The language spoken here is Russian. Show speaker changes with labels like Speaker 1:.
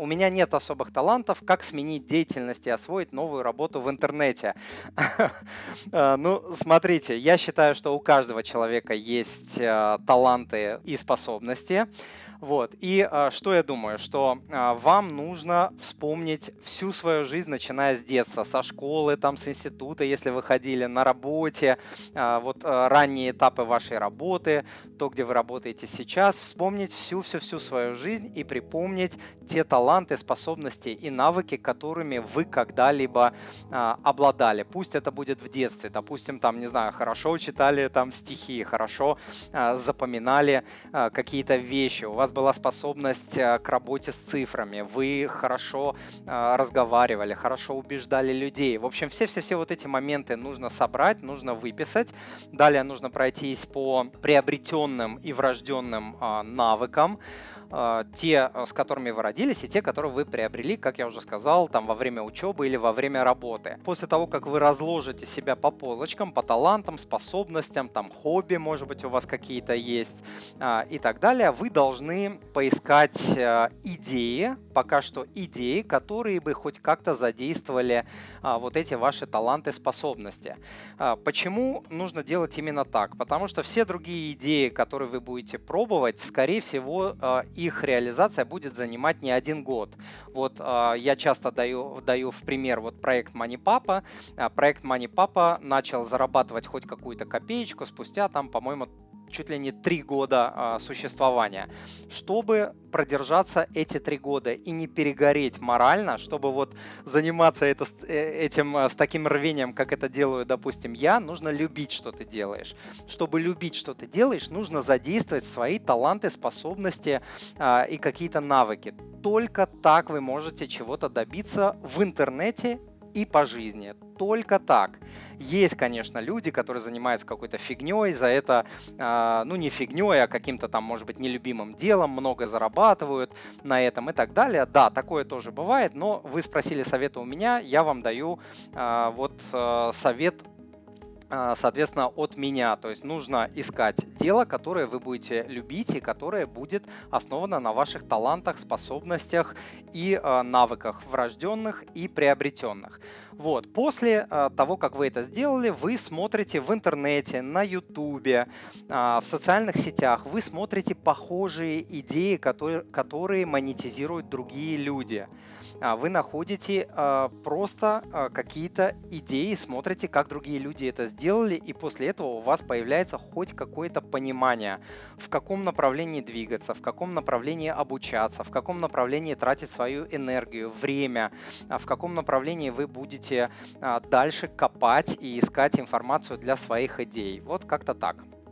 Speaker 1: у меня нет особых талантов, как сменить деятельность и освоить новую работу в интернете. Э, ну, смотрите, я считаю, что у каждого человека есть э, таланты и способности. Вот. И а, что я думаю, что а, вам нужно вспомнить всю свою жизнь, начиная с детства, со школы, там, с института, если вы ходили на работе, а, вот а, ранние этапы вашей работы, то, где вы работаете сейчас, вспомнить всю-всю-всю свою жизнь и припомнить те таланты, способности и навыки, которыми вы когда-либо а, обладали. Пусть это будет в детстве, допустим, там, не знаю, хорошо читали там стихи, хорошо а, запоминали а, какие-то вещи, у вас была способность э, к работе с цифрами, вы хорошо э, разговаривали, хорошо убеждали людей. В общем, все-все-все вот эти моменты нужно собрать, нужно выписать. Далее нужно пройтись по приобретенным и врожденным а, навыкам. А, те, с которыми вы родились, и те, которые вы приобрели, как я уже сказал, там во время учебы или во время работы. После того, как вы разложите себя по полочкам, по талантам, способностям, там хобби, может быть, у вас какие-то есть а, и так далее, вы должны поискать идеи, пока что идеи, которые бы хоть как-то задействовали вот эти ваши таланты, способности. Почему нужно делать именно так? Потому что все другие идеи, которые вы будете пробовать, скорее всего, их реализация будет занимать не один год. Вот э, я часто даю, даю в пример вот проект MoneyPapa. Э, проект MoneyPapa начал зарабатывать хоть какую-то копеечку спустя там, по-моему, чуть ли не три года а, существования. Чтобы продержаться эти три года и не перегореть морально, чтобы вот заниматься это, э, этим а, с таким рвением, как это делаю, допустим, я, нужно любить, что ты делаешь. Чтобы любить, что ты делаешь, нужно задействовать свои таланты, способности а, и какие-то навыки. Только так вы можете чего-то добиться в интернете и по жизни. Только так. Есть, конечно, люди, которые занимаются какой-то фигней, за это, э, ну не фигней, а каким-то там, может быть, нелюбимым делом, много зарабатывают на этом и так далее. Да, такое тоже бывает, но вы спросили совета у меня, я вам даю э, вот э, совет соответственно, от меня. То есть нужно искать дело, которое вы будете любить и которое будет основано на ваших талантах, способностях и э, навыках врожденных и приобретенных. Вот. После э, того, как вы это сделали, вы смотрите в интернете, на ютубе, в социальных сетях, вы смотрите похожие идеи, которые, которые монетизируют другие люди. Вы находите просто какие-то идеи, смотрите, как другие люди это сделали, сделали, и после этого у вас появляется хоть какое-то понимание, в каком направлении двигаться, в каком направлении обучаться, в каком направлении тратить свою энергию, время, а в каком направлении вы будете а, дальше копать и искать информацию для своих идей. Вот как-то так.